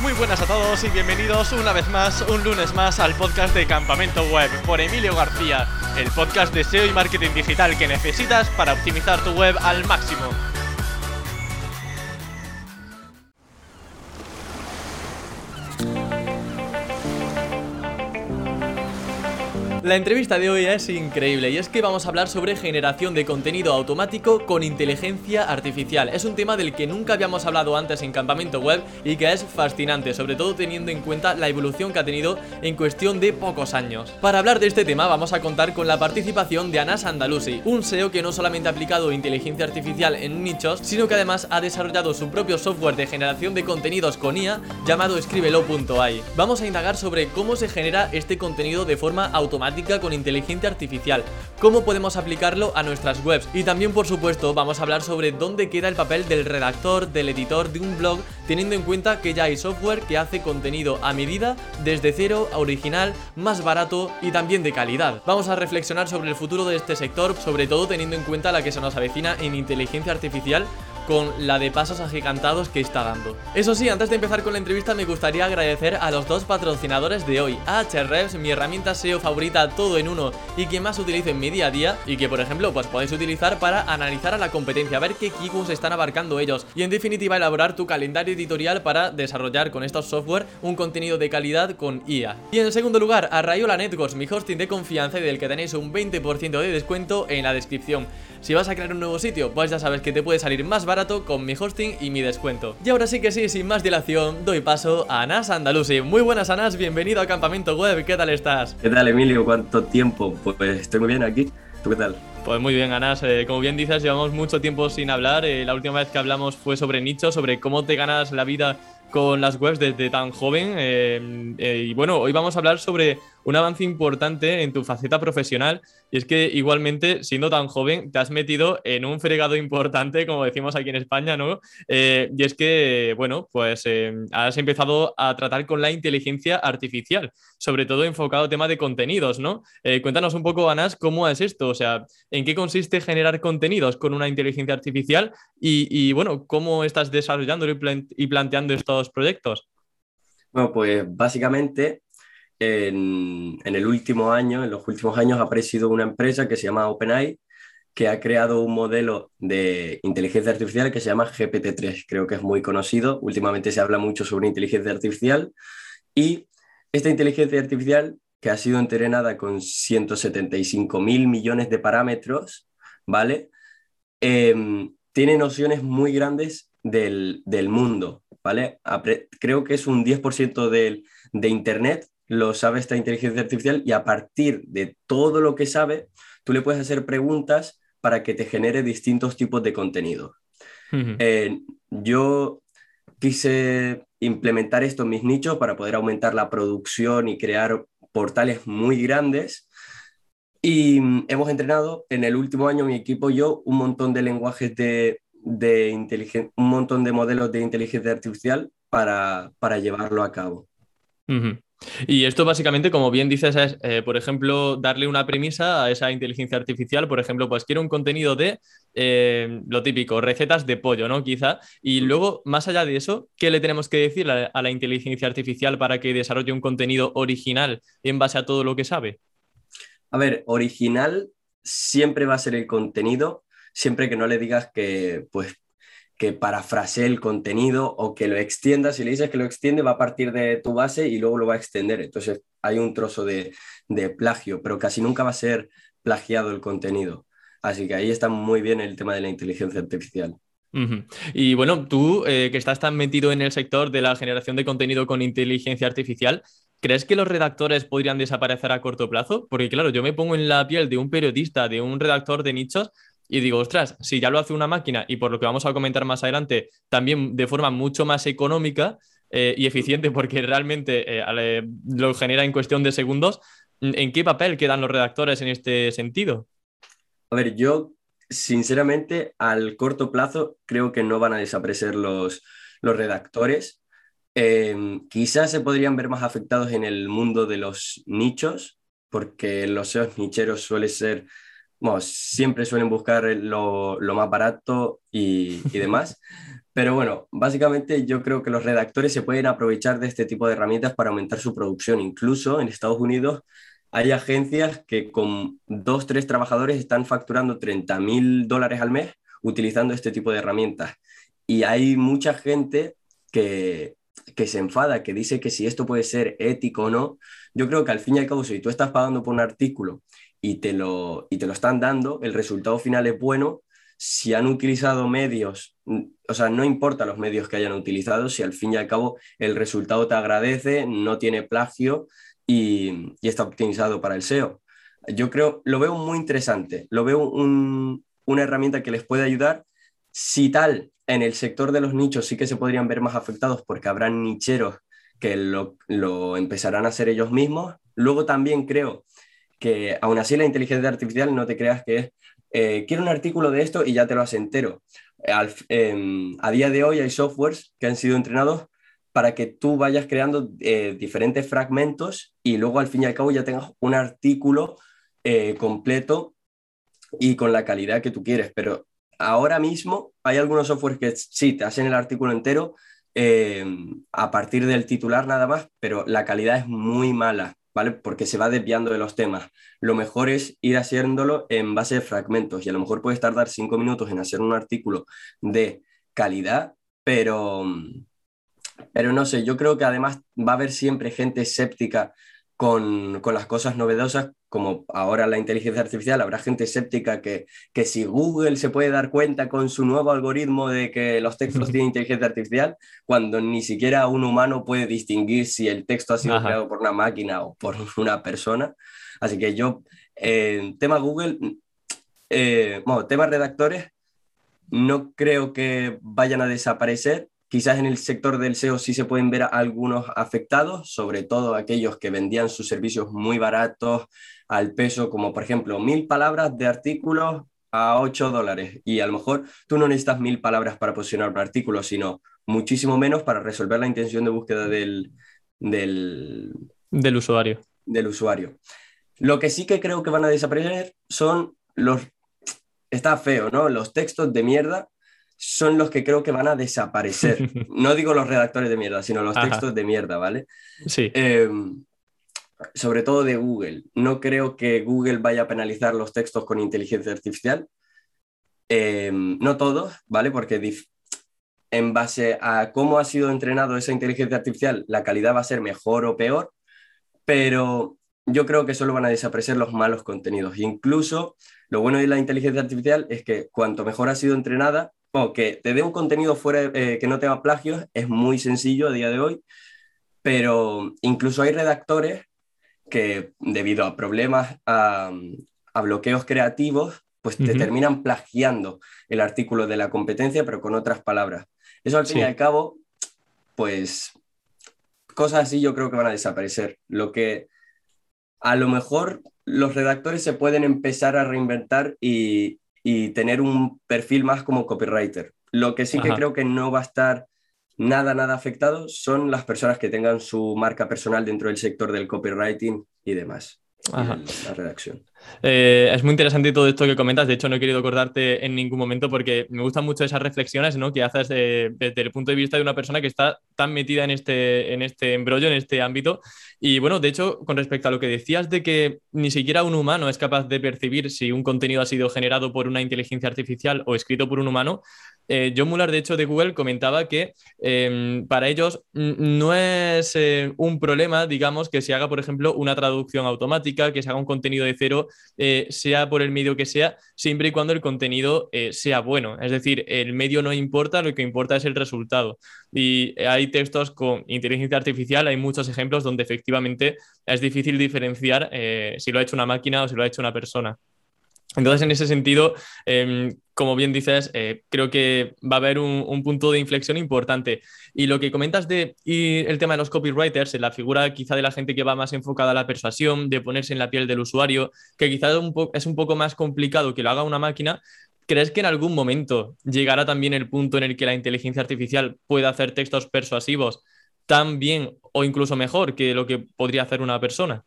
Muy buenas a todos y bienvenidos una vez más, un lunes más al podcast de Campamento Web por Emilio García, el podcast de SEO y marketing digital que necesitas para optimizar tu web al máximo. La entrevista de hoy es increíble y es que vamos a hablar sobre generación de contenido automático con inteligencia artificial. Es un tema del que nunca habíamos hablado antes en Campamento Web y que es fascinante, sobre todo teniendo en cuenta la evolución que ha tenido en cuestión de pocos años. Para hablar de este tema vamos a contar con la participación de Anas Andalusi, un SEO que no solamente ha aplicado inteligencia artificial en nichos, sino que además ha desarrollado su propio software de generación de contenidos con IA llamado escríbelo.ai. Vamos a indagar sobre cómo se genera este contenido de forma automática con inteligencia artificial, cómo podemos aplicarlo a nuestras webs y también por supuesto vamos a hablar sobre dónde queda el papel del redactor, del editor de un blog, teniendo en cuenta que ya hay software que hace contenido a medida, desde cero original, más barato y también de calidad. Vamos a reflexionar sobre el futuro de este sector, sobre todo teniendo en cuenta la que se nos avecina en inteligencia artificial con la de pasos agigantados que está dando. Eso sí, antes de empezar con la entrevista me gustaría agradecer a los dos patrocinadores de hoy, Ahrefs, mi herramienta SEO favorita todo en uno y que más utilizo en mi día a día y que por ejemplo pues podéis utilizar para analizar a la competencia, ver qué keywords están abarcando ellos y en definitiva elaborar tu calendario editorial para desarrollar con estos software un contenido de calidad con IA. Y en segundo lugar, a Rayola Networks, mi hosting de confianza y del que tenéis un 20% de descuento en la descripción. Si vas a crear un nuevo sitio, pues ya sabes que te puede salir más barato con mi hosting y mi descuento. Y ahora sí que sí, sin más dilación, doy paso a Anas Andalusi. Muy buenas Anas, bienvenido a Campamento Web, ¿qué tal estás? ¿Qué tal Emilio? ¿Cuánto tiempo? Pues estoy muy bien aquí. ¿Tú qué tal? Pues muy bien, Anas. Eh, como bien dices, llevamos mucho tiempo sin hablar. Eh, la última vez que hablamos fue sobre nicho, sobre cómo te ganas la vida con las webs desde tan joven. Eh, y bueno, hoy vamos a hablar sobre un avance importante en tu faceta profesional y es que igualmente, siendo tan joven, te has metido en un fregado importante, como decimos aquí en España, ¿no? Eh, y es que, bueno, pues eh, has empezado a tratar con la inteligencia artificial, sobre todo enfocado al tema de contenidos, ¿no? Eh, cuéntanos un poco, Anas, cómo es esto, o sea, ¿en qué consiste generar contenidos con una inteligencia artificial y, bueno, cómo estás desarrollando y planteando estos proyectos? Bueno, pues básicamente en, el último año, en los últimos años, ha aparecido una empresa que se llama OpenAI, que ha creado un modelo de inteligencia artificial que se llama GPT-3. Creo que es muy conocido. Últimamente se habla mucho sobre inteligencia artificial y esta inteligencia artificial que ha sido entrenada con 175 mil millones de parámetros, ¿vale? Em, tiene nociones muy grandes del, mundo, ¿vale? creo que es un 10% del, de Internet lo sabe esta inteligencia artificial y a partir de todo lo que sabe, tú le puedes hacer preguntas para que te genere distintos tipos de contenido. Eh, yo quise implementar esto en mis nichos para poder aumentar la producción y crear portales muy grandes. Y mm, hemos entrenado en el último año mi equipo y yo un montón de lenguajes de, de inteligencia, un montón de modelos de inteligencia artificial para, para llevarlo a cabo. Y esto básicamente, como bien dices, es, eh, por ejemplo, darle una premisa a esa inteligencia artificial. Por ejemplo, pues quiero un contenido de eh, lo típico, recetas de pollo, ¿no? Quizá. Y luego, más allá de eso, ¿qué le tenemos que decir a, la inteligencia artificial para que desarrolle un contenido original en base a todo lo que sabe? A ver, original siempre va a ser el contenido, siempre que no le digas que, pues, que parafrasee el contenido o que lo extienda. Si le dices que lo extiende, va a partir de tu base y luego lo va a extender. Entonces hay un trozo de, plagio, pero casi nunca va a ser plagiado el contenido. Así que ahí está muy bien el tema de la inteligencia artificial. Y bueno, tú eh, que estás tan metido en el sector de la generación de contenido con inteligencia artificial, ¿crees que los redactores podrían desaparecer a corto plazo? Porque claro, yo me pongo en la piel de un periodista, de un redactor de nichos y digo, ostras, si ya lo hace una máquina y por lo que vamos a comentar más adelante, también de forma mucho más económica eh, y eficiente porque realmente eh, lo genera en cuestión de segundos, ¿en qué papel quedan los redactores en este sentido? A ver, yo sinceramente al corto plazo creo que no van a desaparecer los, los redactores. Em, quizás se podrían ver más afectados en el mundo de los nichos, porque los SEOs nicheros suele ser bueno, siempre suelen buscar lo, más barato y, y demás. Pero bueno, básicamente yo creo que los redactores se pueden aprovechar de este tipo de herramientas para aumentar su producción. Incluso en Estados Unidos hay agencias que con dos, tres trabajadores están facturando 30 mil dólares al mes utilizando este tipo de herramientas. Y hay mucha gente que, que se enfada, que dice que si esto puede ser ético o no. Yo creo que al fin y al cabo, si tú estás pagando por un artículo y te lo, y te lo están dando, el resultado final es bueno. Si han utilizado medios, o sea, no importa los medios que hayan utilizado, si al fin y al cabo el resultado te agradece, no tiene plagio y, está optimizado para el SEO. Yo creo, lo veo muy interesante, lo veo una herramienta que les puede ayudar. Si tal, en el sector de los nichos sí que se podrían ver más afectados porque habrán nicheros que lo, empezarán a hacer ellos mismos. Luego también creo que aún así la inteligencia artificial no te creas que es, eh, quiero un artículo de esto y ya te lo hace entero. Em, a día de hoy hay softwares que han sido entrenados para que tú vayas creando eh, diferentes fragmentos y luego al fin y al cabo ya tengas un artículo eh, completo y con la calidad que tú quieres. Pero ahora mismo hay algunos softwares que sí, te hacen el artículo entero eh, a partir del titular nada más, pero la calidad es muy mala, ¿vale? Porque se va desviando de los temas. Lo mejor es ir haciéndolo en base de fragmentos y a lo mejor puedes tardar cinco minutos en hacer un artículo de calidad, pero pero no sé, yo creo que además va a haber siempre gente escéptica con, con, las cosas novedosas, como ahora la inteligencia artificial, habrá gente escéptica que, que si Google se puede dar cuenta con su nuevo algoritmo de que los textos tienen inteligencia artificial, cuando ni siquiera un humano puede distinguir si el texto ha sido creado por una máquina o por una persona. Así que yo, eh, tema Google, eh, bueno, temas redactores, no creo que vayan a desaparecer, Quizás en el sector del SEO sí se pueden ver algunos afectados, sobre todo aquellos que vendían sus servicios muy baratos al peso, como por ejemplo mil palabras de artículos a 8 dólares. Y a lo mejor tú no necesitas mil palabras para posicionar un artículo, sino muchísimo menos para resolver la intención de búsqueda del, del, del usuario. Del usuario. Lo que sí que creo que van a desaparecer son los... Está feo, ¿no? Los textos de mierda son los que creo que van a desaparecer. No digo los redactores de mierda, sino los textos de mierda, ¿vale? Sí. Em, sobre todo de Google. No creo que Google vaya a penalizar los textos con inteligencia artificial. Em, no todos, ¿vale? Porque en base a cómo ha sido entrenado esa inteligencia artificial, la calidad va a ser mejor o peor, pero yo creo que solo van a desaparecer los malos contenidos. Incluso lo bueno de la inteligencia artificial es que cuanto mejor ha sido entrenada, que te dé un contenido fuera eh, que no tenga plagios es muy sencillo a día de hoy, pero incluso hay redactores que debido a problemas, a, bloqueos creativos, pues te terminan plagiando el artículo de la competencia, pero con otras palabras. Eso al fin y al cabo, pues cosas así yo creo que van a desaparecer. Lo que a lo mejor los redactores se pueden empezar a reinventar y, y tener un perfil más como copywriter. Lo que sí que creo que no va a estar nada, nada afectado son las personas que tengan su marca personal dentro del sector del copywriting y demás. La redacción. Eh, es muy interesante todo esto que comentas. De hecho, no he querido acordarte en ningún momento porque me gustan mucho esas reflexiones ¿no? que haces desde el punto de vista de una persona que está tan metida en este, en este embrollo, en este ámbito. Y bueno, de hecho, con respecto a lo que decías de que ni siquiera un humano es capaz de percibir si un contenido ha sido generado por una inteligencia artificial o escrito por un humano, eh, John Muller, de hecho, de Google, comentaba que em, para ellos no es eh, un problema, digamos, que se haga, por ejemplo, una traducción automática, que se haga un contenido de cero, eh, sea por el medio que sea, siempre y cuando el contenido sea bueno. Es decir, el medio no importa, lo que importa es el resultado. Y hay textos con inteligencia artificial, hay muchos ejemplos donde efectivamente es difícil diferenciar si lo ha hecho una máquina o si lo ha hecho una persona. Entonces, en ese sentido, em, como bien dices, eh, creo que va a haber un, punto de inflexión importante. Y lo que comentas de el tema de los copywriters, la figura quizá de la gente que va más enfocada a la persuasión, de ponerse en la piel del usuario, que quizá es un poco más complicado que lo haga una máquina, ¿crees que en algún momento llegará también el punto en el que la inteligencia artificial pueda hacer textos persuasivos tan bien o incluso mejor que lo que podría hacer una persona?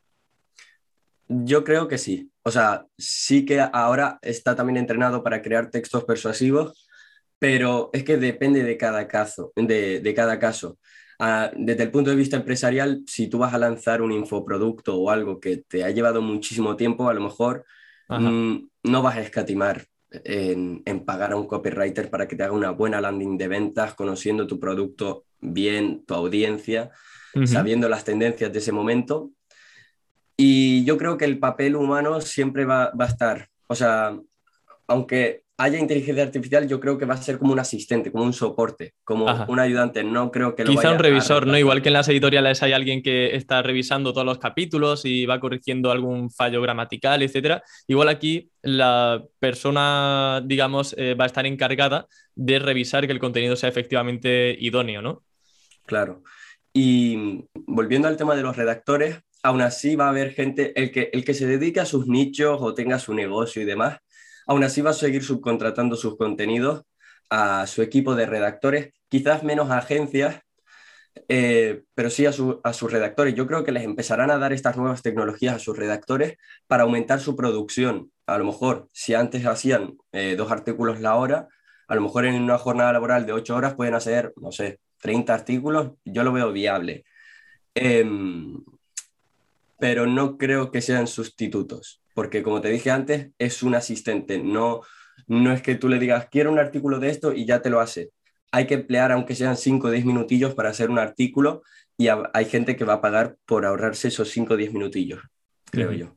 Yo creo que sí. O sea, sí que ahora está también entrenado para crear textos persuasivos, pero es que depende de cada caso. De, cada caso. Ah, desde el punto de vista empresarial, si tú vas a lanzar un infoproducto o algo que te ha llevado muchísimo tiempo, a lo mejor mm, no vas a escatimar en, pagar a un copywriter para que te haga una buena landing de ventas, conociendo tu producto bien, tu audiencia, sabiendo las tendencias de ese momento. Y yo creo que el papel humano siempre va, va a estar, o sea, aunque haya inteligencia artificial, yo creo que va a ser como un asistente, como un soporte, como un ayudante. No creo que lo Quizá un revisor, ¿no? Igual que en las editoriales hay alguien que está revisando todos los capítulos y va corrigiendo algún fallo gramatical, etcétera. Igual aquí la persona, digamos, eh, va a estar encargada de revisar que el contenido sea efectivamente idóneo, ¿no? Claro. Y volviendo al tema de los redactores, aún así va a haber gente, el que, el que se dedique a sus nichos o tenga su negocio y demás, Aún así va a seguir subcontratando sus contenidos a su equipo de redactores, quizás menos a agencias, eh, pero sí a, sus redactores. Yo creo que les empezarán a dar estas nuevas tecnologías a sus redactores para aumentar su producción. A lo mejor, si antes hacían eh, dos artículos la hora, a lo mejor en una jornada laboral de ocho horas pueden hacer, no sé, 30 artículos. Yo lo veo viable. Em, pero no creo que sean sustitutos porque como te dije antes, es un asistente, no, no es que tú le digas, quiero un artículo de esto y ya te lo hace. Hay que emplear, aunque sean 5 o 10 minutillos para hacer un artículo y hay gente que va a pagar por ahorrarse esos 5 o 10 minutillos, creo yo.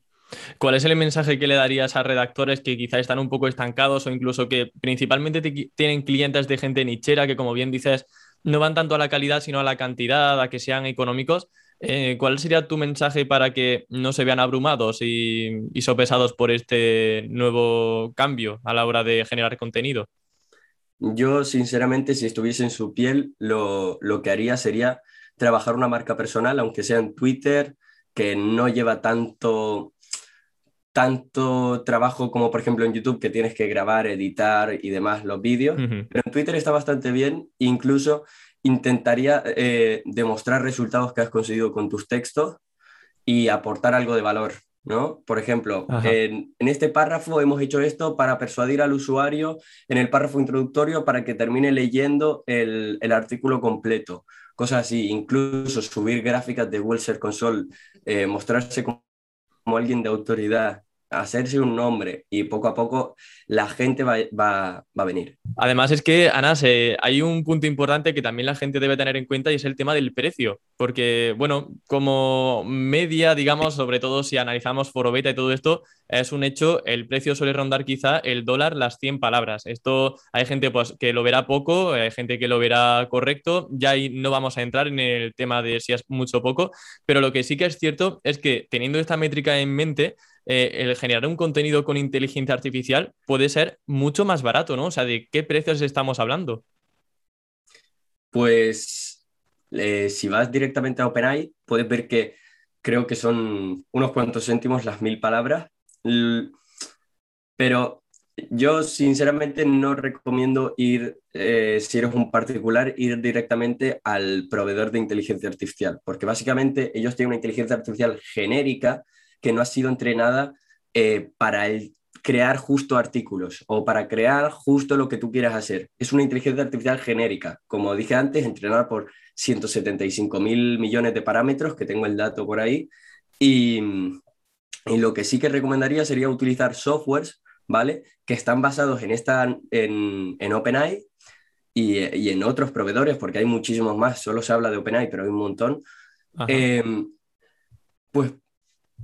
¿Cuál es el mensaje que le darías a redactores que quizá están un poco estancados o incluso que principalmente tienen clientes de gente nichera que, como bien dices, no van tanto a la calidad sino a la cantidad, a que sean económicos? Eh, ¿cuál sería tu mensaje para que no se vean abrumados y, sopesados por este nuevo cambio a la hora de generar contenido? Yo, sinceramente, si estuviese en su piel, lo, que haría sería trabajar una marca personal, aunque sea en Twitter, que no lleva tanto, tanto trabajo como por ejemplo en YouTube que tienes que grabar, editar y demás los vídeos, pero en Twitter está bastante bien, incluso intentaría eh, demostrar resultados que has conseguido con tus textos y aportar algo de valor, ¿no? Por ejemplo, en, este párrafo hemos hecho esto para persuadir al usuario en el párrafo introductorio para que termine leyendo el, artículo completo. Cosas así, incluso subir gráficas de Google Console, eh, mostrarse como alguien de autoridad hacerse un nombre y poco a poco la gente va, a venir. Además es que, Ana, hay un punto importante que también la gente debe tener en cuenta y es el tema del precio, porque, bueno, como media, digamos, sobre todo si analizamos Forobeta y todo esto, es un hecho, el precio suele rondar quizá el dólar las 100 palabras. Esto hay gente pues, que lo verá poco, hay gente que lo verá correcto, ya ahí no vamos a entrar en el tema de si es mucho o poco, pero lo que sí que es cierto es que teniendo esta métrica en mente, eh, el generar un contenido con inteligencia artificial puede ser mucho más barato, ¿no? O sea, ¿de qué precios estamos hablando? Pues eh, si vas directamente a OpenAI, puedes ver que creo que son unos cuantos céntimos las mil palabras, pero yo sinceramente no recomiendo ir, eh, si eres un particular, ir directamente al proveedor de inteligencia artificial, porque básicamente ellos tienen una inteligencia artificial genérica que no ha sido entrenada eh, para el crear justo artículos o para crear justo lo que tú quieras hacer. Es una inteligencia artificial genérica, como dije antes, entrenada por 175 mil millones de parámetros, que tengo el dato por ahí, y, lo que sí que recomendaría sería utilizar softwares, ¿vale? Que están basados en, esta, en, en OpenAI y, y, en otros proveedores, porque hay muchísimos más, solo se habla de OpenAI, pero hay un montón. Eh, pues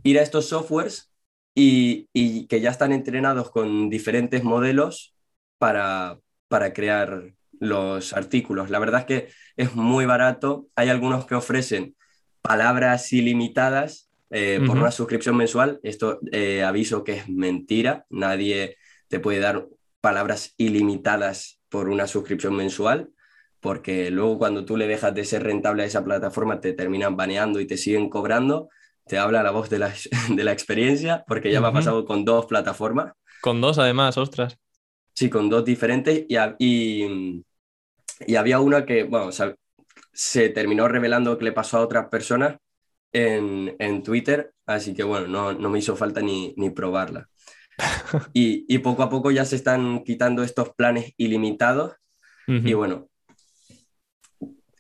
ir a estos softwares y, que ya están entrenados con diferentes modelos para, para crear los artículos. La verdad es que es muy barato. Hay algunos que ofrecen palabras ilimitadas eh, por una suscripción mensual. Esto eh, aviso que es mentira. Nadie te puede dar palabras ilimitadas por una suscripción mensual, porque luego cuando tú le dejas de ser rentable a esa plataforma te terminan baneando y te siguen cobrando te habla la voz de la, de la experiencia, porque ya me ha pasado con dos plataformas. Con dos, además, ostras. Sí, con dos diferentes. Y, y, y había una que, bueno, se terminó revelando que le pasó a otras personas. en, Twitter, así que bueno, no, no me hizo falta ni, ni probarla. y, y, poco a poco ya se están quitando estos planes ilimitados y bueno,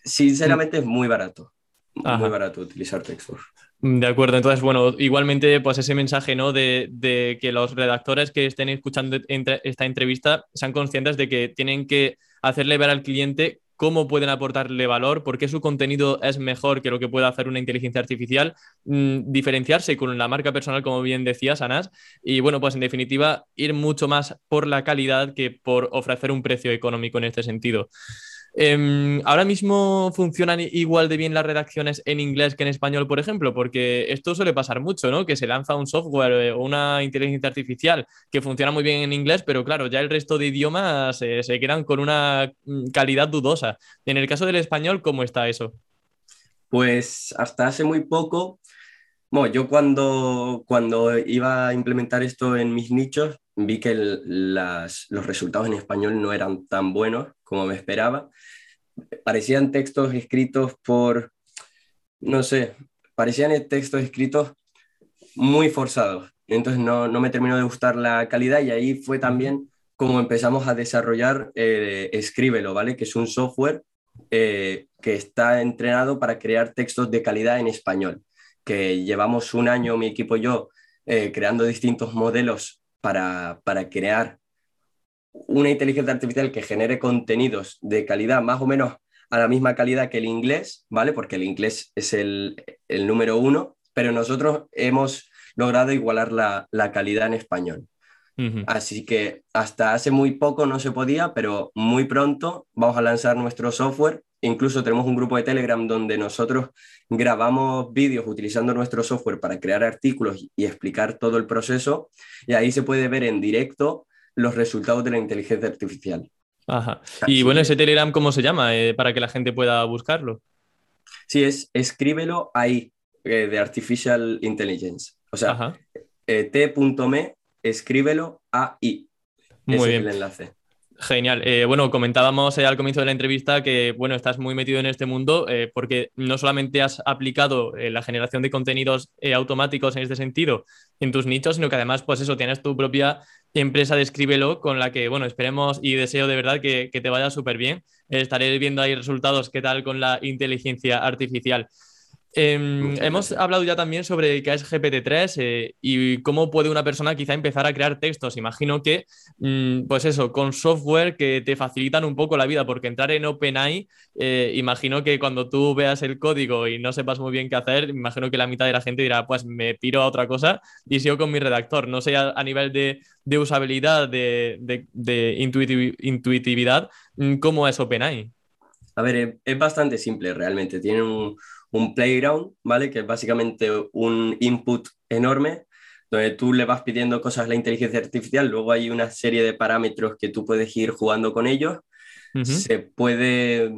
sinceramente es muy barato, muy barato utilizar Textforce. De acuerdo, entonces, bueno, igualmente, pues ese mensaje, ¿no? De, que los redactores que estén escuchando esta entrevista sean conscientes de que tienen que hacerle ver al cliente cómo pueden aportarle valor, por qué su contenido es mejor que lo que puede hacer una inteligencia artificial, mm, diferenciarse con la marca personal, como bien decías, Anas, y bueno, pues en definitiva, ir mucho más por la calidad que por ofrecer un precio económico en este sentido. Em, ahora mismo funcionan igual de bien las redacciones en inglés que en español, por ejemplo, porque esto suele pasar mucho, ¿no? Que se lanza un software eh, o una inteligencia artificial que funciona muy bien en inglés, pero claro, ya el resto de idiomas eh, se quedan con una mm, calidad dudosa. En el caso del español, ¿cómo está eso? Pues hasta hace muy poco, bueno, yo cuando, cuando iba a implementar esto en mis nichos, vi que los resultados en español no eran tan buenos como me esperaba. Parecían textos escritos por, no sé, parecían textos escritos muy forzados. Entonces no, no me terminó de gustar la calidad y ahí fue también como empezamos a desarrollar eh, Escríbelo, ¿vale? Que es un software eh, que está entrenado para crear textos de calidad en español. Que llevamos un año, mi equipo y yo, eh, creando distintos modelos para, para crear una inteligencia artificial que genere contenidos de calidad más o menos a la misma calidad que el inglés, ¿vale? Porque el inglés es el, número uno, pero nosotros hemos logrado igualar la, calidad en español. Así que hasta hace muy poco no se podía, pero muy pronto vamos a lanzar nuestro software. Incluso tenemos un grupo de Telegram donde nosotros grabamos vídeos utilizando nuestro software para crear artículos y explicar todo el proceso. Y ahí se puede ver en directo los resultados de la inteligencia artificial. Ajá. Y bueno, ese Telegram, ¿cómo se llama? Eh, para que la gente pueda buscarlo. Sí, es escríbelo ahí, eh, de Artificial Intelligence. O sea, eh, t.me, escríbelo ahí. Muy bien. Es el enlace. Genial. Eh, bueno, comentábamos eh, al comienzo de la entrevista que, bueno, estás muy metido en este mundo eh, porque no solamente has aplicado la generación de contenidos automáticos en este sentido en tus nichos, sino que además, pues eso, tienes tu propia empresa de Escríbelo con la que, bueno, esperemos y deseo de verdad que, que te vaya súper bien. estaré viendo ahí resultados, qué tal con la inteligencia artificial. Em, hemos hablado ya también sobre qué es GPT-3 eh, y cómo puede una persona quizá empezar a crear textos. Imagino que, mm, pues eso, con software que te facilitan un poco la vida, porque entrar en OpenAI, eh, imagino que cuando tú veas el código y no sepas muy bien qué hacer, imagino que la mitad de la gente dirá, pues me piro a otra cosa y sigo con mi redactor. No sé a, nivel de, usabilidad, de, intuitividad, mm, cómo es OpenAI. A ver, es bastante simple realmente. Tiene un un playground, ¿vale? Que es básicamente un input enorme donde tú le vas pidiendo cosas a la inteligencia artificial, luego hay una serie de parámetros que tú puedes ir jugando con ellos, se, puede,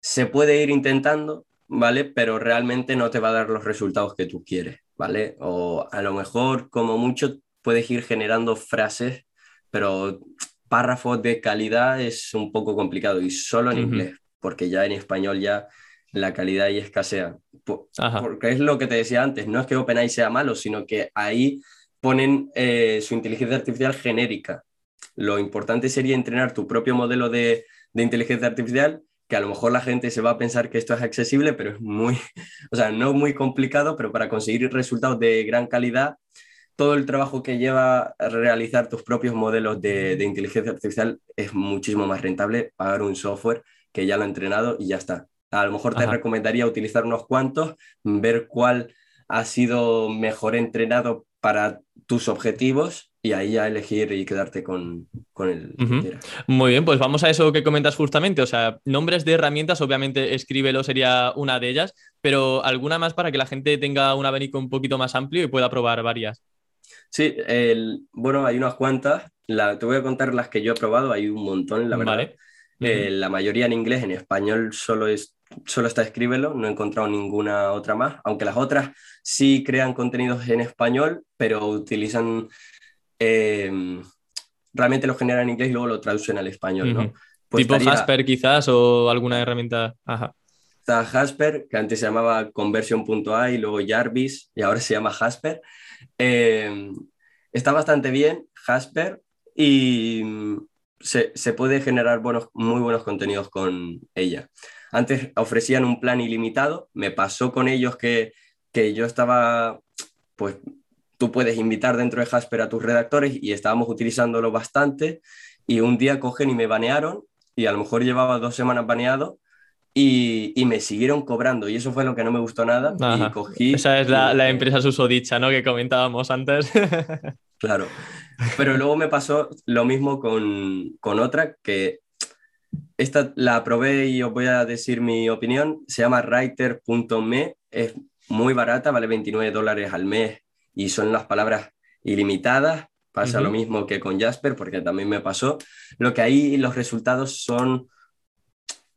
se puede ir intentando, ¿vale? Pero realmente no te va a dar los resultados que tú quieres, ¿vale? O a lo mejor, como mucho, puedes ir generando frases, pero párrafos de calidad es un poco complicado y solo en inglés, porque ya en español ya la calidad y escasea. Porque es lo que te decía antes, no es que OpenAI sea malo, sino que ahí ponen eh, su inteligencia artificial genérica. Lo importante sería entrenar tu propio modelo de, inteligencia artificial, que a lo mejor la gente se va a pensar que esto es accesible, pero es muy, o sea, no muy complicado, pero para conseguir resultados de gran calidad, todo el trabajo que lleva a realizar tus propios modelos de, de inteligencia artificial es muchísimo más rentable pagar un software que ya lo ha entrenado y ya está. A lo mejor te recomendaría utilizar unos cuantos, ver cuál ha sido mejor entrenado para tus objetivos y ahí ya elegir y quedarte con, el Muy bien, pues vamos a eso que comentas justamente. O sea, nombres de herramientas, obviamente escríbelo sería una de ellas, pero alguna más para que la gente tenga un abanico un poquito más amplio y pueda probar varias. Sí, el, bueno, hay unas cuantas. La, te voy a contar las que yo he probado, hay un montón, la verdad. Eh, la mayoría en inglés, en español solo es solo está Escríbelo, no he encontrado ninguna otra más, aunque las otras sí crean contenidos en español, pero utilizan, eh, realmente lo generan en inglés y luego lo traducen al español, ¿no? Pues tipo Jasper quizás o alguna herramienta. Ajá. está Jasper, que antes se llamaba Conversion.ai, luego Jarvis y ahora se llama Jasper. Eh, está bastante bien Jasper y se, se, puede generar buenos, muy buenos contenidos con ella. Antes ofrecían un plan ilimitado, me pasó con ellos que, que yo estaba, pues tú puedes invitar dentro de Jasper a tus redactores y estábamos utilizándolo bastante y un día cogen y me banearon y a lo mejor llevaba dos semanas baneado y, y, me siguieron cobrando y eso fue lo que no me gustó nada y cogí... Esa es la, la empresa susodicha, ¿no? Que comentábamos antes. claro, pero luego me pasó lo mismo con, con otra que esta la probé y os voy a decir mi opinión. Se llama writer.me, es muy barata, vale 29 dólares al mes y son las palabras ilimitadas. Pasa lo mismo que con Jasper, porque también me pasó. Lo que ahí los resultados son...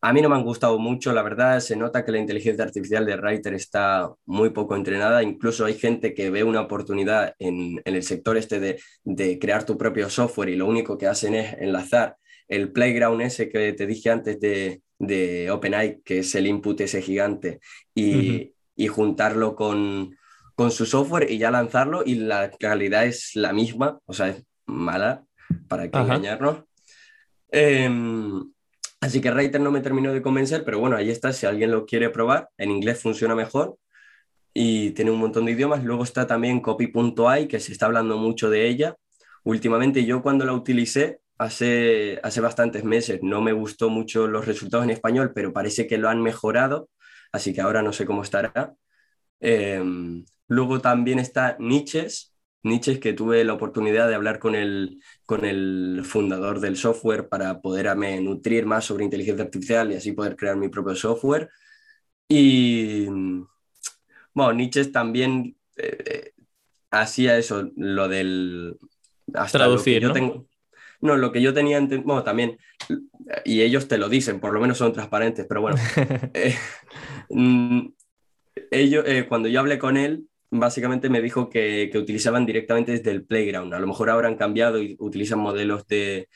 A mí no me han gustado mucho, la verdad, se nota que la inteligencia artificial de Writer está muy poco entrenada, incluso hay gente que ve una oportunidad en, en el sector este de, de, crear tu propio software y lo único que hacen es enlazar el playground ese que te dije antes de, de OpenAI, que es el input ese gigante, y, uh -huh. y juntarlo con, con su software y ya lanzarlo y la calidad es la misma, o sea, es mala, para que engañarnos. Eh, así que Writer no me terminó de convencer, pero bueno, ahí está, si alguien lo quiere probar, en inglés funciona mejor y tiene un montón de idiomas. Luego está también copy.ai, que se está hablando mucho de ella. Últimamente yo cuando la utilicé, hace, hace bastantes meses, no me gustó mucho los resultados en español, pero parece que lo han mejorado, así que ahora no sé cómo estará. Eh, Luego también está Niches, Niches que tuve la oportunidad de hablar con el, con el fundador del software para poderme nutrir más sobre inteligencia artificial y así poder crear mi propio software. Y bueno, Niches también eh, hacía eso, lo del... Hasta Traducir, lo ¿no? Tengo, no, lo que yo tenía, bueno, también, y ellos te lo dicen, por lo menos son transparentes, pero bueno, eh, mm, ellos, eh, cuando yo hablé con él, básicamente me dijo que, que, utilizaban directamente desde el Playground. A lo mejor ahora han cambiado y utilizan modelos de,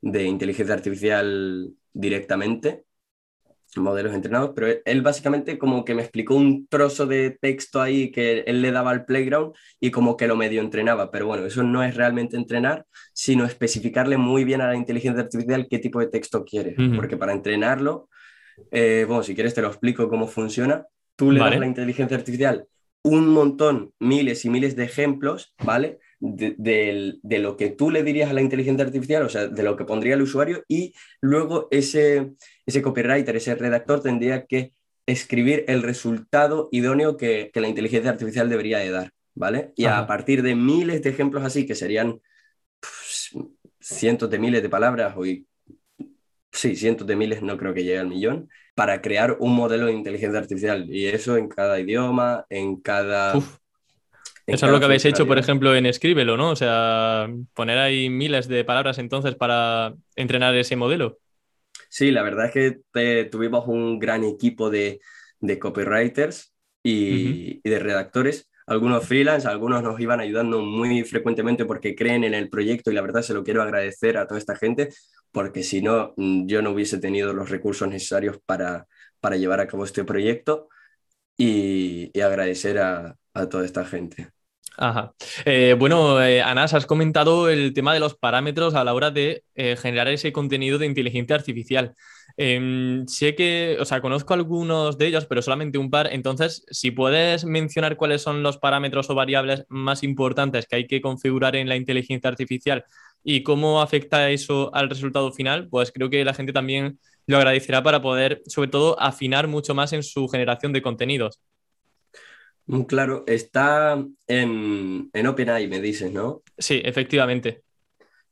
de inteligencia artificial directamente, modelos entrenados, pero él básicamente como que me explicó un trozo de texto ahí que él le daba al Playground y como que lo medio entrenaba. Pero bueno, eso no es realmente entrenar, sino especificarle muy bien a la inteligencia artificial qué tipo de texto quiere. Uh -huh. Porque para entrenarlo, eh, bueno, si quieres te lo explico cómo funciona. Tú le vale. das a la inteligencia artificial un montón, miles y miles de ejemplos, ¿vale? De, de, de, lo que tú le dirías a la inteligencia artificial, o sea, de lo que pondría el usuario, y luego ese, ese copywriter, ese redactor tendría que escribir el resultado idóneo que, que la inteligencia artificial debería de dar, ¿vale? Y Ajá. a partir de miles de ejemplos así, que serían cientos de miles de palabras, o sí, cientos de miles, no creo que llegue al millón, para crear un modelo de inteligencia artificial. Y eso en cada idioma, en cada... Uf. En eso cada es lo que habéis hecho, por ejemplo, en Escríbelo, ¿no? O sea, poner ahí miles de palabras entonces para entrenar ese modelo. Sí, la verdad es que te, tuvimos un gran equipo de, de copywriters y, uh -huh. y de redactores algunos freelance, algunos nos iban ayudando muy frecuentemente porque creen en el proyecto y la verdad se lo quiero agradecer a toda esta gente porque si no, mm, yo no hubiese tenido los recursos necesarios para, para llevar a cabo este proyecto y, y agradecer a, a, toda esta gente. Ajá. Eh, bueno, eh, Anas, has comentado el tema de los parámetros a la hora de eh, generar ese contenido de inteligencia artificial. Eh, sé que, o sea, conozco algunos de ellos, pero solamente un par. Entonces, si puedes mencionar cuáles son los parámetros o variables más importantes que hay que configurar en la inteligencia artificial y cómo afecta eso al resultado final, pues creo que la gente también lo agradecerá para poder, sobre todo, afinar mucho más en su generación de contenidos. Mm, claro, está en, en OpenAI, me dices, ¿no? Sí, efectivamente.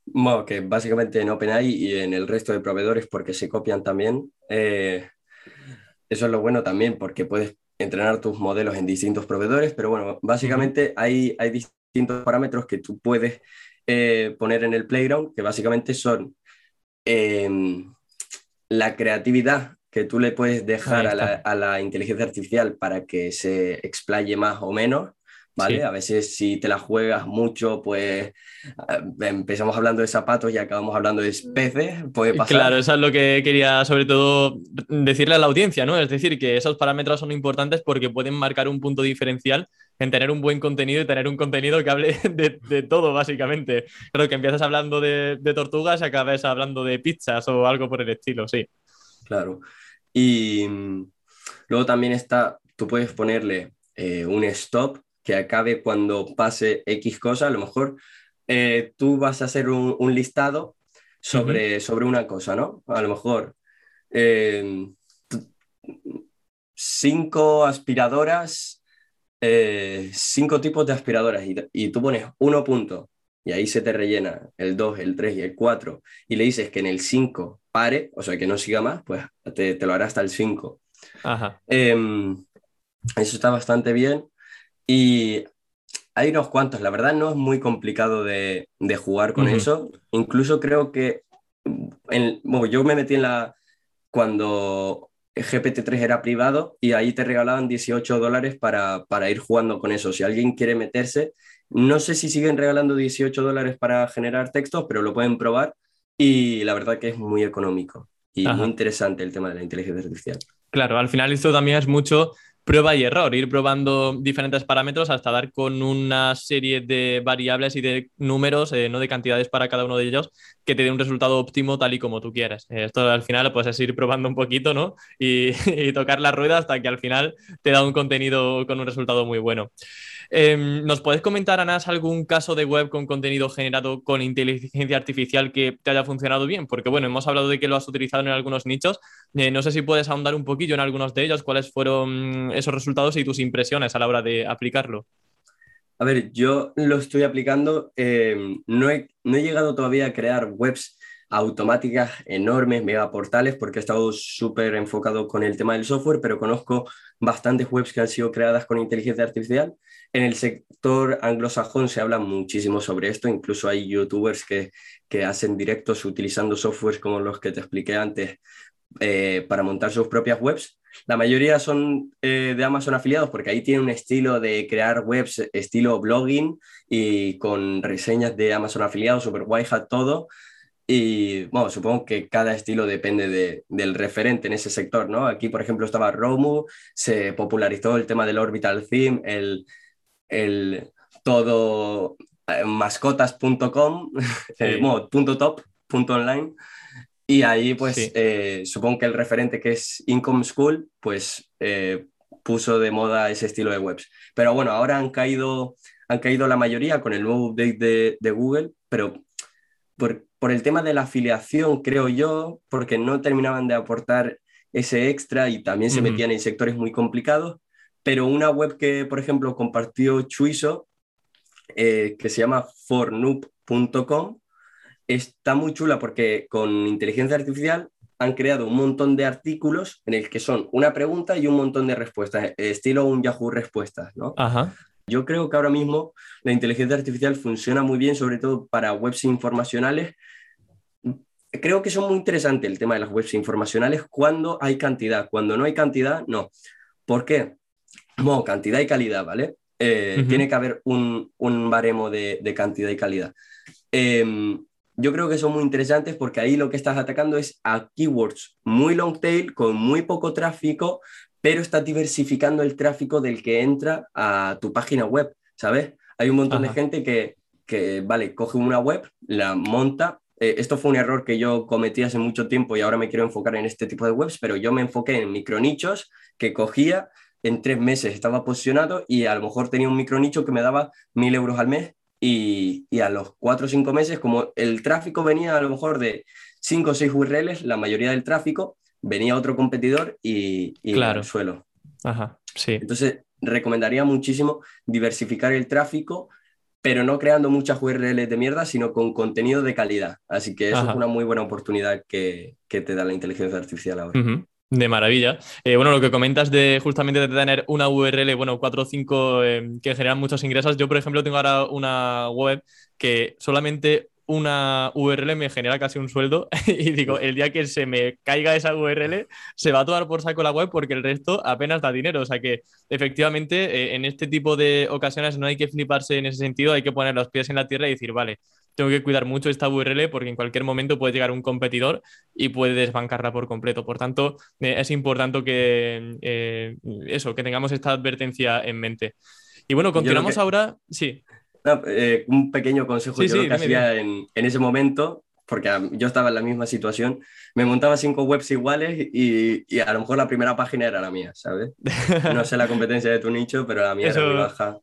Bueno, que básicamente en OpenAI y en el resto de proveedores porque se copian también. Eh, eso es lo bueno también porque puedes entrenar tus modelos en distintos proveedores, pero bueno, básicamente hay, hay distintos parámetros que tú puedes eh, poner en el playground, que básicamente son eh, la creatividad que tú le puedes dejar a la, a la, inteligencia artificial para que se explaye más o menos, ¿vale? A veces si te la juegas mucho, pues eh, empezamos hablando de zapatos y acabamos hablando de peces, puede pasar. Claro, eso es lo que quería sobre todo decirle a la audiencia, ¿no? Es decir, que esos parámetros son importantes porque pueden marcar un punto diferencial en tener un buen contenido y tener un contenido que hable de, todo, básicamente. Creo que empiezas hablando de, de tortugas y acabas hablando de pizzas o algo por el estilo, sí. Claro. Y mm, luego también está, tú puedes ponerle eh, un stop que acabe cuando pase X cosa, a lo mejor eh, tú vas a hacer un, listado sobre, sobre una cosa, ¿no? A lo mejor eh, cinco aspiradoras, eh, cinco tipos de aspiradoras y, tú pones uno punto y ahí se te rellena el 2, el 3 y el 4 y le dices que en el 5 pare, o sea, que no siga más, pues te, te lo hará hasta el 5. Em, eso está bastante bien. Y hay unos cuantos, la verdad no es muy complicado de, jugar con eso. Incluso creo que yo me metí en la cuando GPT-3 era privado y ahí te regalaban 18 dólares para, ir jugando con eso. Si alguien quiere meterse, no sé si siguen regalando 18 dólares para generar textos, pero lo pueden probar y la verdad que es muy económico y muy interesante el tema de la inteligencia artificial. Claro, al final esto también es mucho prueba y error, ir probando diferentes parámetros hasta dar con una serie de variables y de números, eh, no de cantidades para cada uno de ellos, que te dé un resultado óptimo tal y como tú quieres. Eh, esto al final pues es ir probando un poquito, ¿no? Y, y tocar la rueda hasta que al final te da un contenido con un resultado muy bueno. Em, ¿Nos puedes comentar, Anas, algún caso de web con contenido generado con inteligencia artificial que te haya funcionado bien? Porque, bueno, hemos hablado de que lo has utilizado en algunos nichos. Eh, no sé si puedes ahondar un poquillo en algunos de ellos, cuáles fueron esos resultados y tus impresiones a la hora de aplicarlo. A ver, yo lo estoy aplicando. Em, no, he, no he llegado todavía a crear webs automáticas enormes, megaportales, porque he estado súper enfocado con el tema del software, pero conozco bastantes webs que han sido creadas con inteligencia artificial en el sector anglosajón se habla muchísimo sobre esto, incluso hay youtubers que, que hacen directos utilizando softwares como los que te expliqué antes eh, para montar sus propias webs. La mayoría son eh, de Amazon afiliados porque ahí tiene un estilo de crear webs estilo blogging y con reseñas de Amazon afiliados, super guay, todo. Y bueno, supongo que cada estilo depende de, del referente en ese sector, ¿no? Aquí, por ejemplo, estaba Romu, se popularizó el tema del Orbital Theme, el, el todo eh, mascotas.com, eh, punto top, punto online. Y ahí, pues, eh, supongo que el referente que es Income School, pues puso de moda ese estilo de webs. Pero bueno, ahora han caído, han caído la mayoría con el nuevo update de, de Google, pero por, por, el tema de la afiliación, creo yo, porque no terminaban de aportar ese extra y también se metían en sectores muy complicados, pero una web que, por ejemplo, compartió Chuiso, eh, que se llama fornoob.com, está muy chula porque con inteligencia artificial han creado un montón de artículos en el que son una pregunta y un montón de respuestas, estilo un Yahoo Respuestas, ¿no? Yo creo que ahora mismo la inteligencia artificial funciona muy bien, sobre todo para webs informacionales. Creo que son muy interesantes el tema de las webs informacionales cuando hay cantidad. Cuando no hay cantidad, no. ¿Por qué? Bueno, cantidad y calidad, ¿vale? Eh, tiene que haber un, baremo de, cantidad y calidad. Em, yo creo que son muy interesantes porque ahí lo que estás atacando es a keywords muy long tail, con muy poco tráfico, pero estás diversificando el tráfico del que entra a tu página web, ¿sabes? Hay un montón de gente que, que, vale, coge una web, la monta. Eh, esto fue un error que yo cometí hace mucho tiempo y ahora me quiero enfocar en este tipo de webs, pero yo me enfoqué en micronichos que cogía en tres meses estaba posicionado y a lo mejor tenía un micronicho que me daba mil euros al mes y, a los cuatro o cinco meses, como el tráfico venía a lo mejor de cinco o seis URLs, la mayoría del tráfico, venía otro competidor y, y claro. el suelo. Ajá, sí. Entonces, recomendaría muchísimo diversificar el tráfico, pero no creando muchas URLs de mierda, sino con contenido de calidad. Así que eso es una muy buena oportunidad que, que, te da la inteligencia artificial ahora. De maravilla. Eh, bueno, lo que comentas de justamente de tener una URL, bueno, cuatro o cinco eh, que generan muchos ingresos. Yo, por ejemplo, tengo ahora una web que solamente una URL me genera casi un sueldo y digo, el día que se me caiga esa URL, se va a tomar por saco la web porque el resto apenas da dinero. O sea que efectivamente eh, en este tipo de ocasiones no hay que fliparse en ese sentido, hay que poner los pies en la tierra y decir, vale, tengo que cuidar mucho esta URL porque en cualquier momento puede llegar un competidor y puede desbancarla por completo. Por tanto, eh, es importante que eh, eso, que tengamos esta advertencia en mente. Y bueno, continuamos ahora. Sí. Eh, un pequeño consejo yo lo que hacía en, en, ese momento, porque yo estaba en la misma situación, me montaba cinco webs iguales y, y, a lo mejor la primera página era la mía, ¿sabes? No sé la competencia de tu nicho, pero la mía era muy baja.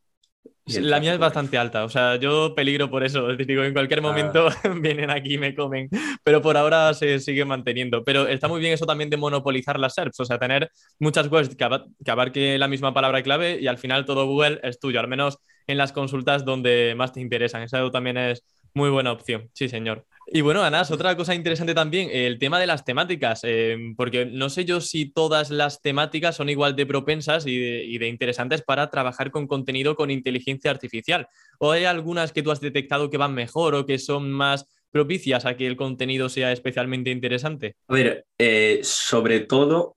La mía es bastante alta, o sea, yo peligro por eso. Es decir, en cualquier ah. momento vienen aquí y me comen, pero por ahora se sigue manteniendo. Pero está muy bien eso también de monopolizar las SERPs, o sea, tener muchas webs que, abarque la misma palabra clave y al final todo Google es tuyo, al menos en las consultas donde más te interesan. Eso también es muy buena opción, sí, señor. Y bueno, Anas, otra cosa interesante también, el tema de las temáticas, eh, porque no sé yo si todas las temáticas son igual de propensas y de, interesantes para trabajar con contenido con inteligencia artificial. ¿O hay algunas que tú has detectado que van mejor o que son más propicias a que el contenido sea especialmente interesante? A ver, eh, sobre todo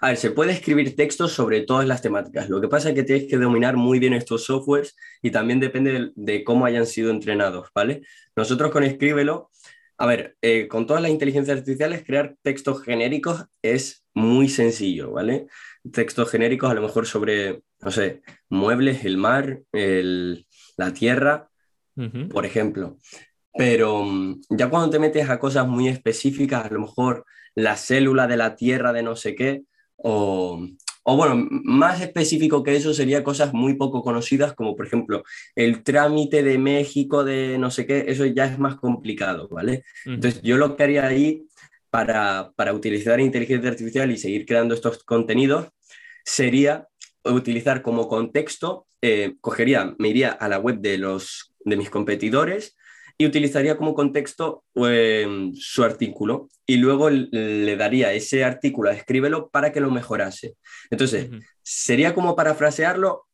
a ver, se puede escribir textos sobre todas las temáticas. Lo que pasa es que tienes que dominar muy bien estos softwares y también depende de, cómo hayan sido entrenados, ¿vale? Nosotros con Escríbelo, a ver, eh, con todas las inteligencias artificiales, crear textos genéricos es muy sencillo, ¿vale? Textos genéricos a lo mejor sobre, no sé, muebles, el mar, la tierra, por ejemplo. Pero mm, ya cuando te metes a cosas muy específicas, a lo mejor la célula de la Tierra de no sé qué, o, o bueno, más específico que eso sería cosas muy poco conocidas, como por ejemplo el trámite de México de no sé qué, eso ya es más complicado, ¿vale? Entonces yo lo que haría ahí para, para utilizar inteligencia artificial y seguir creando estos contenidos sería utilizar como contexto, eh, cogería, me iría a la web de, los, de mis competidores, y utilizaría como contexto em, su artículo y luego le daría ese artículo a escríbelo para que lo mejorase. Entonces, ¿sería como parafrasearlo?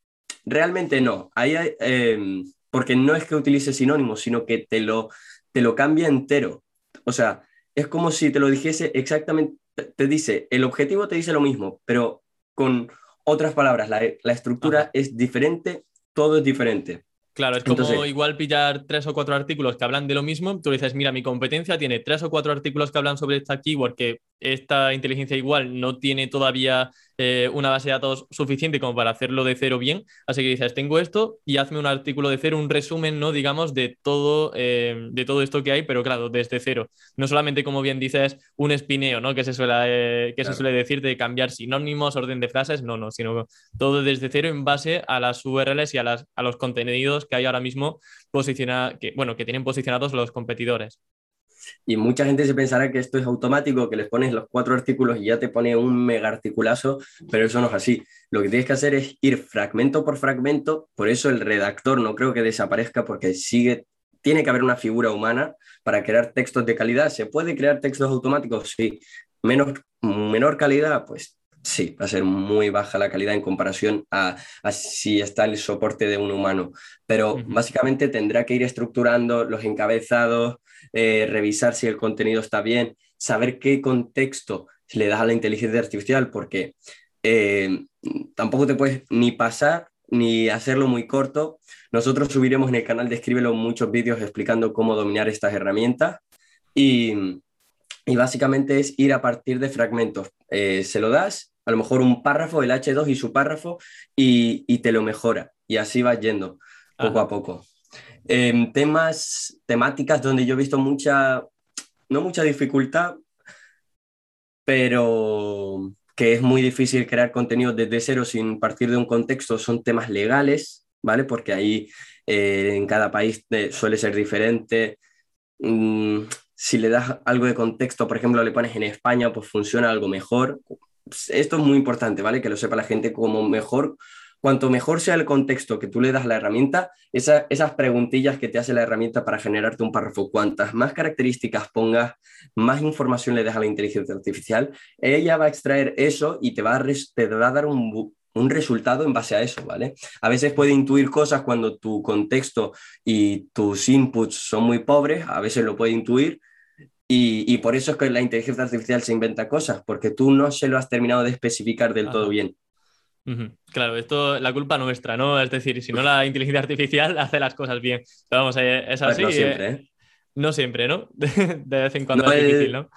Realmente no. Ahí em, porque no es que utilice sinónimos, sino que te lo, te lo cambia entero. O sea, es como si te lo dijese exactamente, te dice, el objetivo te dice lo mismo, pero con otras palabras, la, la estructura es diferente, todo es diferente. Claro, es como igual pillar tres o cuatro artículos que hablan de lo mismo. Tú dices, mira, mi competencia tiene tres o cuatro artículos que hablan sobre esta keyword que esta inteligencia igual no tiene todavía eh, una base de datos suficiente como para hacerlo de cero bien. Así que dices, tengo esto y hazme un artículo de cero, un resumen, ¿no? Digamos, de todo, eh, de todo esto que hay, pero claro, desde cero. No solamente, como bien dices, un espineo, ¿no? Que se suele, eh, que se suele decir de cambiar sinónimos, orden de frases, no, no, sino todo desde cero en base a las URLs y a, las, a los contenidos que hay ahora mismo posiciona, que, bueno, que tienen posicionados los competidores. Y mucha gente se pensará que esto es automático, que les pones los cuatro artículos y ya te pone un mega articulazo, pero eso no es así. Lo que tienes que hacer es ir fragmento por fragmento, por eso el redactor no creo que desaparezca porque sigue, tiene que haber una figura humana para crear textos de calidad. ¿Se puede crear textos automáticos? Sí. Menos, menor calidad, pues sí, va a ser muy baja la calidad en comparación a, si está el soporte de un humano. Pero básicamente tendrá que ir estructurando los encabezados, eh, revisar si el contenido está bien, saber qué contexto le das a la inteligencia artificial, porque eh, tampoco te puedes ni pasar ni hacerlo muy corto. Nosotros subiremos en el canal de Escríbelo muchos vídeos explicando cómo dominar estas herramientas y, básicamente es ir a partir de fragmentos. Eh, se lo das, a lo mejor un párrafo, el H2 y su párrafo, y, te lo mejora. Y así va yendo poco a poco. Em, temas, temáticas donde yo he visto mucha, no mucha dificultad, pero que es muy difícil crear contenido desde cero sin partir de un contexto, son temas legales, ¿vale? Porque ahí eh, en cada país eh, suele ser diferente. Mm, si le das algo de contexto, por ejemplo, le pones en España, pues funciona algo mejor. Esto es muy importante, ¿vale? Que lo sepa la gente como mejor cuanto mejor sea el contexto que tú le das a la herramienta, esas preguntillas que te hace la herramienta para generarte un párrafo, cuantas más características pongas, más información le das a la inteligencia artificial, ella va a extraer eso y te va a, te va a dar un, un resultado en base a eso, ¿vale? A veces puede intuir cosas cuando tu contexto y tus inputs son muy pobres, a veces lo puede intuir, y, por eso es que la inteligencia artificial se inventa cosas, porque tú no se lo has terminado de especificar del todo bien. Claro, esto la culpa nuestra, ¿no? Es decir, si no la inteligencia artificial hace las cosas bien. Pero vamos, eh, es así. no siempre, ¿eh? No siempre, ¿no? De vez en cuando es difícil, ¿no?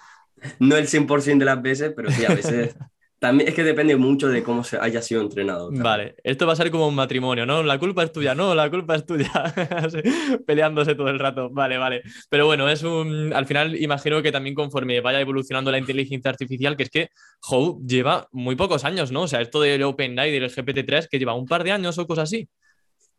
No el 100% de las veces, pero sí, a veces También es que depende mucho de cómo se haya sido entrenado. Vale, esto va a ser como un matrimonio, ¿no? La culpa es tuya, no, la culpa es tuya. Peleándose todo el rato. Vale, vale. Pero bueno, es un. Al final, imagino que también conforme vaya evolucionando la inteligencia artificial, que es que Howe lleva muy pocos años, ¿no? O sea, esto del OpenAI, del GPT-3, que lleva un par de años o cosas así.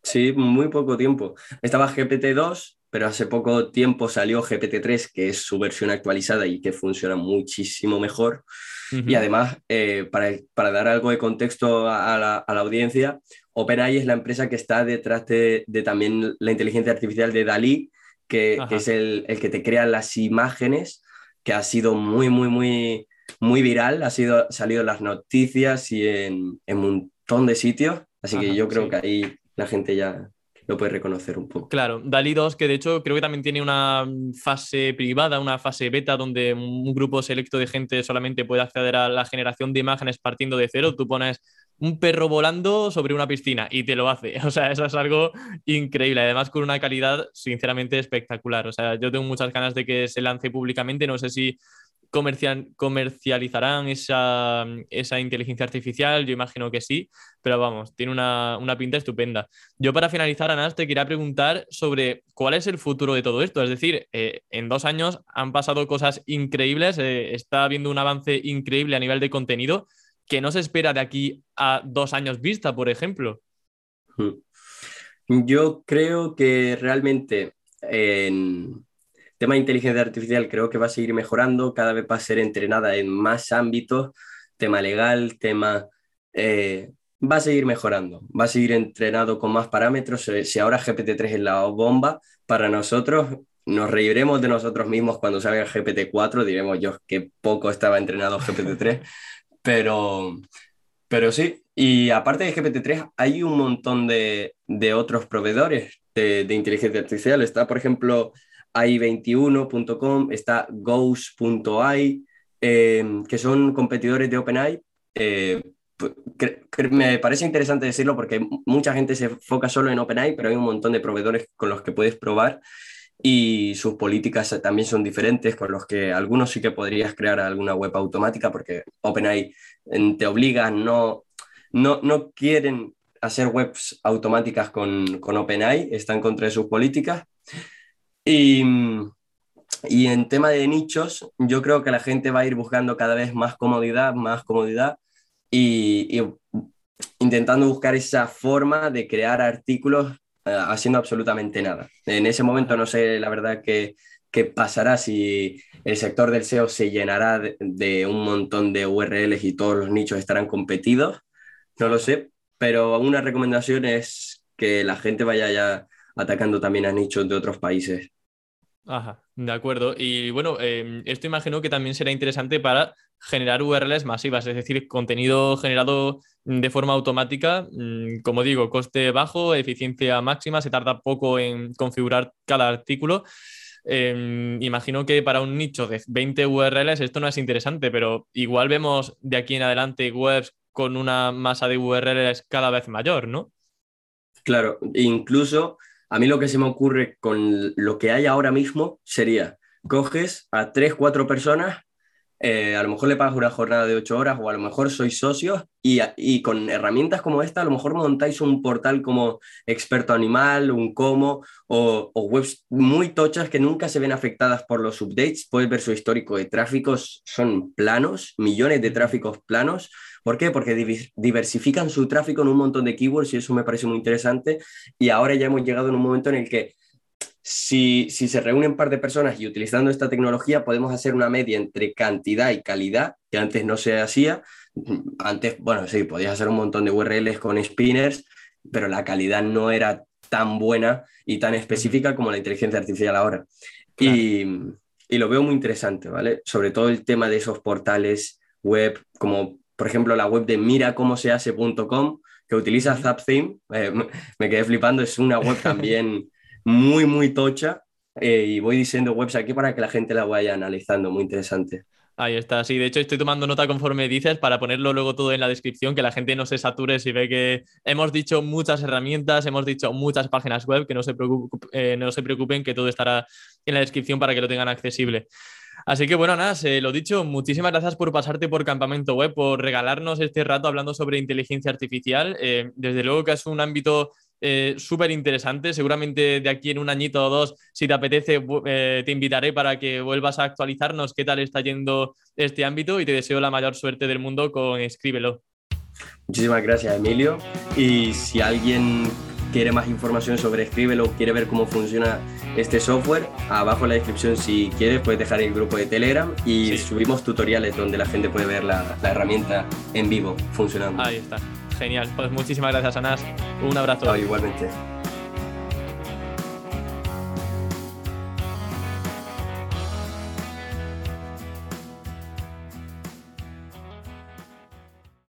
Sí, muy poco tiempo. Estaba GPT-2, pero hace poco tiempo salió GPT-3, que es su versión actualizada y que funciona muchísimo mejor. Y además, eh, para, dar algo de contexto a, la, audiencia, OpenAI es la empresa que está detrás de, también la inteligencia artificial de Dalí, que, es el, que te crea las imágenes, que ha sido muy, muy, muy, muy viral, ha sido, salido en las noticias y en, un montón de sitios. Así que yo creo que ahí la gente ya, lo puedes reconocer un poco. Claro, DALI 2, que de hecho creo que también tiene una fase privada, una fase beta, donde un grupo selecto de gente solamente puede acceder a la generación de imágenes partiendo de cero. Tú pones un perro volando sobre una piscina y te lo hace. O sea, eso es algo increíble. Además, con una calidad sinceramente espectacular. O sea, yo tengo muchas ganas de que se lance públicamente. No sé si comercializarán esa, inteligencia artificial, yo imagino que sí, pero vamos, tiene una, pinta estupenda. Yo para finalizar, Anas, te quería preguntar sobre cuál es el futuro de todo esto. Es decir, eh, en dos años han pasado cosas increíbles, eh, está habiendo un avance increíble a nivel de contenido que no se espera de aquí a dos años vista, por ejemplo. Yo creo que realmente en tema de inteligencia artificial creo que va a seguir mejorando, cada vez va a ser entrenada en más ámbitos, tema legal, tema... Eh, va a seguir mejorando, va a seguir entrenado con más parámetros. Eh, si ahora GPT-3 es la bomba, para nosotros nos reiremos de nosotros mismos cuando salga GPT-4, diremos yo que poco estaba entrenado GPT-3, pero, pero sí. Y aparte de GPT-3, hay un montón de, de otros proveedores de, de, inteligencia artificial. Está, por ejemplo, ai21.com, está Ghost.ai, em, que son competidores de OpenAI. Eh, me parece interesante decirlo porque mucha gente se enfoca solo en OpenAI, pero hay un montón de proveedores con los que puedes probar y sus políticas también son diferentes, con los que algunos sí que podrías crear alguna web automática porque OpenAI te obliga, no, no, no quieren hacer webs automáticas con, con OpenAI, están contra sus políticas. Y, y en tema de nichos, yo creo que la gente va a ir buscando cada vez más comodidad, más comodidad y, intentando buscar esa forma de crear artículos eh, haciendo absolutamente nada. En ese momento no sé la verdad qué pasará si el sector del SEO se llenará de, de, un montón de URLs y todos los nichos estarán competidos, no lo sé, pero una recomendación es que la gente vaya ya atacando también a nichos de otros países. Ajá, de acuerdo. Y bueno, em, esto imagino que también será interesante para generar URLs masivas, es decir, contenido generado de forma automática, mm, como digo, coste bajo, eficiencia máxima, se tarda poco en configurar cada artículo. Em, imagino que para un nicho de 20 URLs esto no es interesante, pero igual vemos de aquí en adelante webs con una masa de URLs cada vez mayor, ¿no? Claro, incluso a mí lo que se me ocurre con lo que hay ahora mismo sería, coges a tres, cuatro personas, eh, a lo mejor le pagas una jornada de ocho horas o a lo mejor sois socios y, y, con herramientas como esta a lo mejor montáis un portal como Experto Animal, un Como o, o webs muy tochas que nunca se ven afectadas por los updates. Puedes ver su histórico de tráficos, son planos, millones de tráficos planos ¿Por qué? Porque diversifican su tráfico en un montón de keywords y eso me parece muy interesante. Y ahora ya hemos llegado en un momento en el que si, si se reúnen un par de personas y utilizando esta tecnología podemos hacer una media entre cantidad y calidad, que antes no se hacía. Antes, bueno, sí, podías hacer un montón de URLs con spinners, pero la calidad no era tan buena y tan específica como la inteligencia artificial ahora. Y, y, lo veo muy interesante, ¿vale? Sobre todo el tema de esos portales web como por ejemplo, la web de miracomosehace.com, que utiliza ZapTheme. Eh, me quedé flipando, es una web también muy, muy tocha. Eh, y voy diciendo webs aquí para que la gente la vaya analizando, muy interesante. Ahí está, sí, de hecho estoy tomando nota conforme dices para ponerlo luego todo en la descripción, que la gente no se sature si ve que hemos dicho muchas herramientas, hemos dicho muchas páginas web, que no se, eh, no se preocupen, que todo estará en la descripción para que lo tengan accesible. Así que bueno, nada, lo dicho, muchísimas gracias por pasarte por Campamento Web, por regalarnos este rato hablando sobre inteligencia artificial. Eh, desde luego que es un ámbito eh, súper interesante. Seguramente de aquí en un añito o dos, si te apetece, eh, te invitaré para que vuelvas a actualizarnos qué tal está yendo este ámbito y te deseo la mayor suerte del mundo con Escríbelo. Muchísimas gracias, Emilio. Y si alguien quiere más información sobre Escríbelo, quiere ver cómo funciona este software, abajo en la descripción si quieres puedes dejar el grupo de Telegram y subimos tutoriales donde la gente puede ver la, herramienta en vivo funcionando. Ahí está. Genial. Pues muchísimas gracias, Anas. Un abrazo. igualmente.